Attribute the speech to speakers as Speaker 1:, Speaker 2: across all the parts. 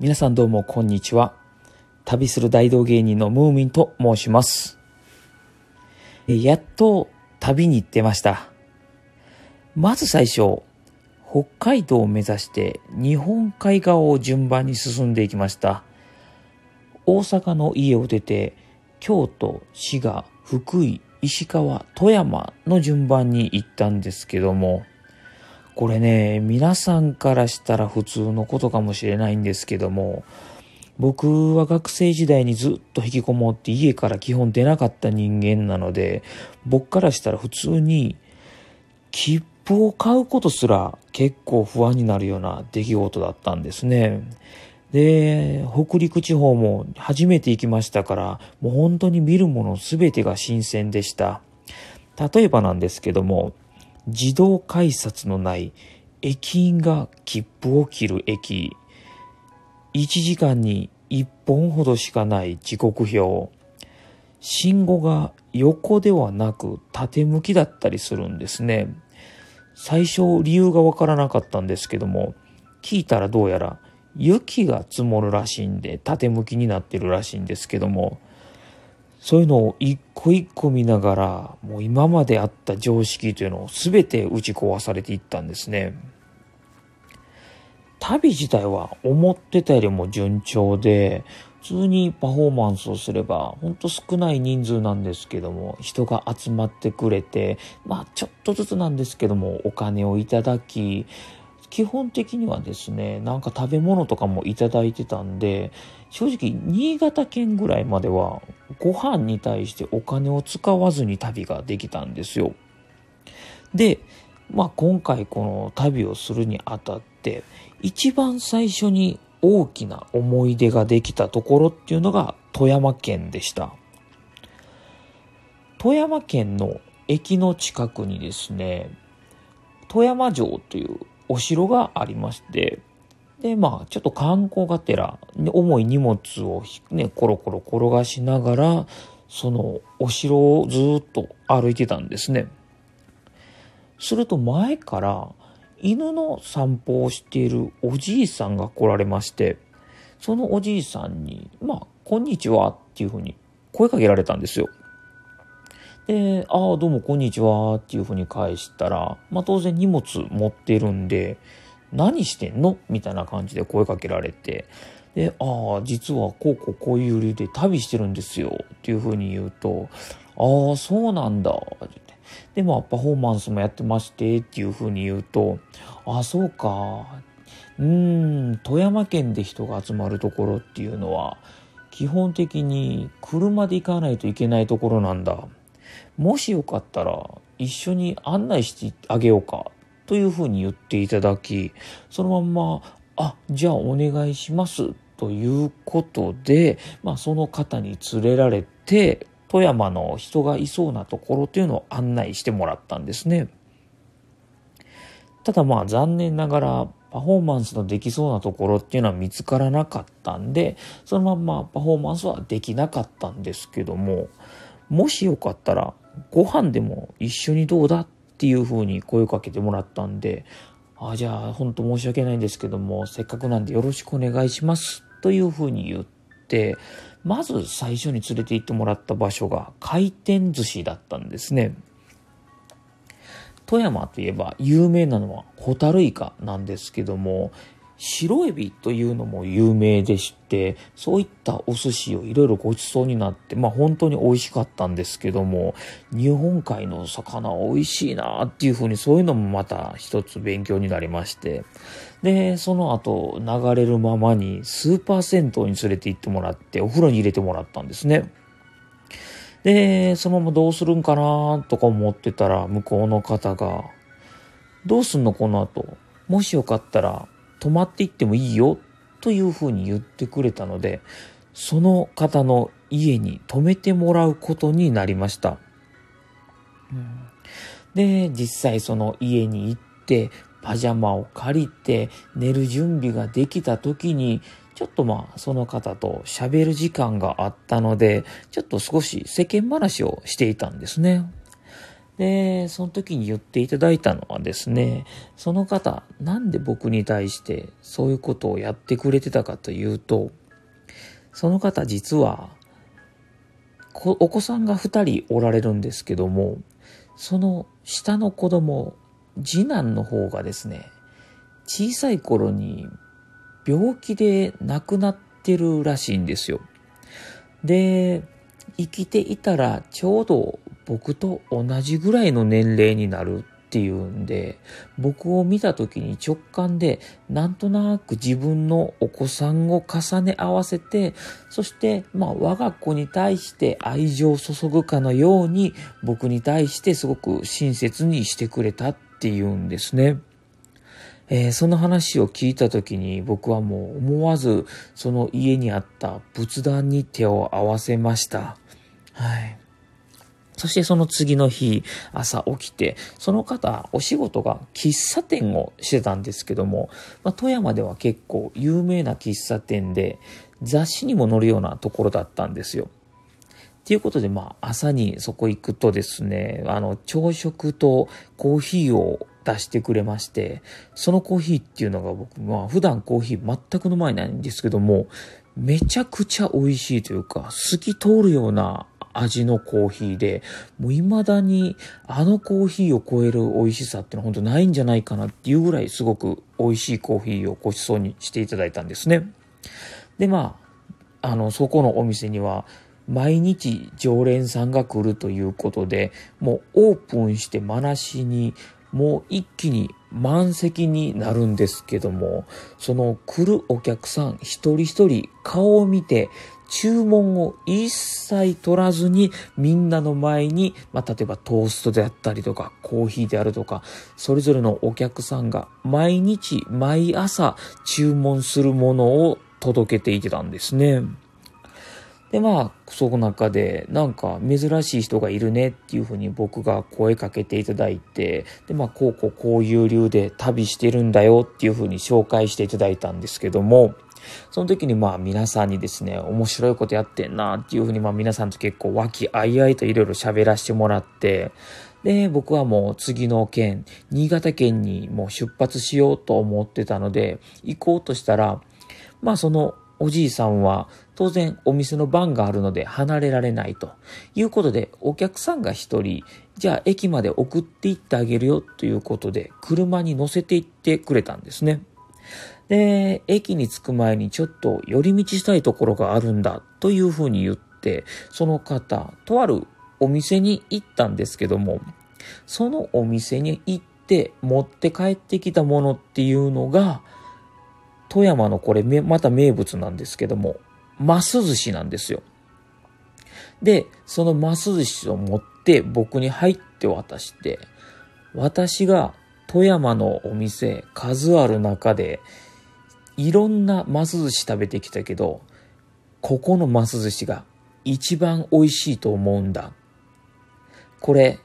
Speaker 1: 皆さんどうもこんにちは。旅する大道芸人のムーミンと申します。やっと旅に行ってました。まず最初、北海道を目指して日本海側を順番に進んでいきました。大阪の家を出て、京都、滋賀、福井、石川、富山の順番に行ったんですけども、これね、皆さんからしたら普通のことかもしれないんですけども、僕は学生時代にずっと引きこもって家から基本出なかった人間なので、僕からしたら普通に切符を買うことすら結構不安になるような出来事だったんですね。で、北陸地方も初めて行きましたから、もう本当に見るもの全てが新鮮でした。例えばなんですけども、自動改札のない駅員が切符を切る駅、1時間に1本ほどしかない時刻表、信号が横ではなく縦向きだったりするんですね。最初理由がわからなかったんですけども、聞いたらどうやら雪が積もるらしいんで縦向きになってるらしいんですけども、そういうのを一個一個見ながら、もう今まであった常識というのを全て打ち壊されていったんですね。旅自体は思ってたよりも順調で、普通にパフォーマンスをすれば、ほんと少ない人数なんですけども、人が集まってくれて、まあちょっとずつなんですけども、お金をいただき、基本的にはですね、なんか食べ物とかもいただいてたんで、正直、新潟県ぐらいまでは、ご飯に対してお金を使わずに旅ができたんですよ。で、まあ今回この旅をするにあたって、一番最初に大きな思い出ができたところっていうのが富山県でした。富山県の駅の近くにですね、富山城というお城がありまして、で、まあ、ちょっと観光がてら、重い荷物をね、コロコロ転がしながら、そのお城をずっと歩いてたんですね。すると前から犬の散歩をしているおじいさんが来られまして、そのおじいさんに、まあ、こんにちはっていうふうに声かけられたんですよ。で、ああ、どうもこんにちはっていうふうに返したら、まあ当然荷物持ってるんで、何してんの？みたいな感じで声かけられて、で、ああ、実はこうこうこういう理由で旅してるんですよっていうふうに言うと、ああ、そうなんだって。で、まあパフォーマンスもやってましてっていうふうに言うと、ああ、そうか。うーん、富山県で人が集まるところっていうのは、基本的に車で行かないといけないところなんだ。もしよかったら一緒に案内してあげようかというふうに言っていただき、そのまんま、あ、じゃあお願いしますということで、まあその方に連れられて、富山の人がいそうなところというのを案内してもらったんですね。ただまあ残念ながらパフォーマンスのできそうなところっていうのは見つからなかったんで、そのまんまパフォーマンスはできなかったんですけども、もしよかったらご飯でも一緒にどうだっていう風に声をかけてもらったんで、あじゃあ本当申し訳ないんですけども、せっかくなんでよろしくお願いしますという風に言って、まず最初に連れて行ってもらった場所が回転寿司だったんですね。富山といえば有名なのはホタルイカなんですけども、白エビというのも有名でして、そういったお寿司をいろいろごちそうになって、まあ本当に美味しかったんですけども、日本海の魚美味しいなっていうふうにそういうのもまた一つ勉強になりまして、で、その後流れるままにスーパー銭湯に連れて行ってもらってお風呂に入れてもらったんですね。で、そのままどうするんかなとか思ってたら向こうの方が、どうすんのこの後。もしよかったら泊まっていってもいいよというふうに言ってくれたので、その方の家に泊めてもらうことになりました。で、実際その家に行って、パジャマを借りて寝る準備ができた時に、ちょっとまあその方と喋る時間があったので、ちょっと少し世間話をしていたんですね。で、その時に言っていただいたのはですね、その方、なんで僕に対してそういうことをやってくれてたかというと、その方実は、お子さんが二人おられるんですけども、その下の子供、次男の方がですね、小さい頃に病気で亡くなってるらしいんですよ。で、生きていたらちょうど僕と同じぐらいの年齢になるっていうんで、僕を見た時に直感で、なんとなく自分のお子さんを重ね合わせて、そして、まあ、我が子に対して愛情を注ぐかのように、僕に対してすごく親切にしてくれたっていうんですね。えー、その話を聞いた時に僕はもう思わずその家にあった仏壇に手を合わせました。はい。そしてその次の日、朝起きて、その方、お仕事が喫茶店をしてたんですけども、まあ、富山では結構有名な喫茶店で、雑誌にも載るようなところだったんですよ。ということで、まあ、朝にそこ行くとですね、あの、朝食とコーヒーを出してくれまして、そのコーヒーっていうのが僕、まあ、普段コーヒー全く飲まないんですけども、めちゃくちゃ美味しいというか、透き通るような味のコーヒーで、もう未だにあのコーヒーを超える美味しさってのは本当ないんじゃないかなっていうぐらいすごく美味しいコーヒーをご馳走にしていただいたんですね。で、まあ、あの、そこのお店には、毎日常連さんが来るということで、もうオープンしてまなしに、もう一気に満席になるんですけども、その来るお客さん一人一人顔を見て注文を一切取らずにみんなの前に、まあ、例えばトーストであったりとかコーヒーであるとか、それぞれのお客さんが毎日毎朝注文するものを届けていてたんですね。で、まあ、その中で、なんか珍しい人がいるねっていうふうに僕が声かけていただいて、で、まあ、こうこうこういう理由で旅してるんだよっていうふうに紹介していただいたんですけども、その時にまあ皆さんにですね、面白いことやってんなっていうふうにまあ皆さんと結構和気あいあいといろいろ喋らせてもらって、で、僕はもう次の県、新潟県にもう出発しようと思ってたので、行こうとしたら、まあそのおじいさんは当然お店の番があるので離れられないということでお客さんが一人じゃあ駅まで送って行ってあげるよということで車に乗せて行ってくれたんですね。で、駅に着く前にちょっと寄り道したいところがあるんだというふうに言って、その方、とあるお店に行ったんですけども、そのお店に行って持って帰ってきたものっていうのが、富山のこれ、また名物なんですけども、マス寿司なんですよ。で、そのマス寿司を持って僕に入って渡して、私が富山のお店数ある中でいろんなマス寿司食べてきたけど、ここのマス寿司が一番美味しいと思うんだ。これ、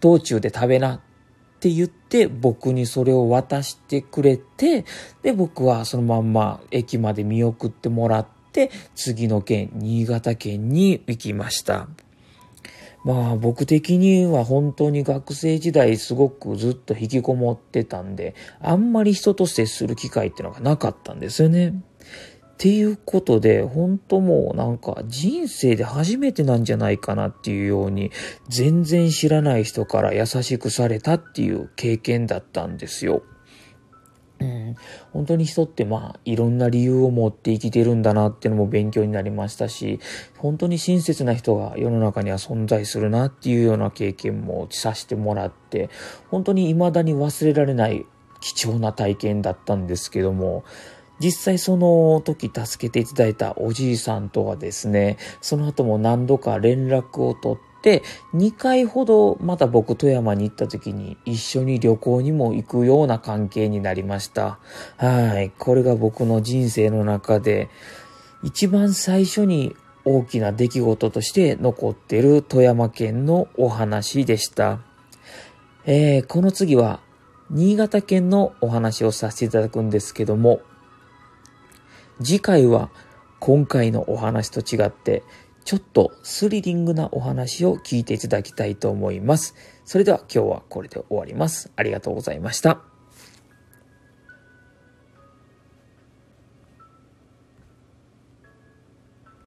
Speaker 1: 道中で食べなって言って僕にそれを渡してくれて、で、僕はそのまんま駅まで見送ってもらってて、次の県、新潟県に行きました。まあ僕的には本当に学生時代すごくずっと引きこもってたんで、あんまり人と接する機会っていうのがなかったんですよね。っていうことで、本当もうなんか人生で初めてなんじゃないかなっていうように、全然知らない人から優しくされたっていう経験だったんですよ。うん、本当に人ってまあいろんな理由を持って生きてるんだなっていうのも勉強になりましたし、本当に親切な人が世の中には存在するなっていうような経験もさせてもらって、本当に未だに忘れられない貴重な体験だったんですけども、実際その時助けていただいたおじいさんとはですね、その後も何度か連絡を取って、で、2回ほどまた僕富山に行った時に一緒に旅行にも行くような関係になりました。はい。これが僕の人生の中で一番最初に大きな出来事として残っている富山県のお話でした。えー、この次は新潟県のお話をさせていただくんですけども、次回は今回のお話と違ってちょっとスリリングなお話を聞いていただきたいと思います。それでは今日はこれで終わります。ありがとうございました。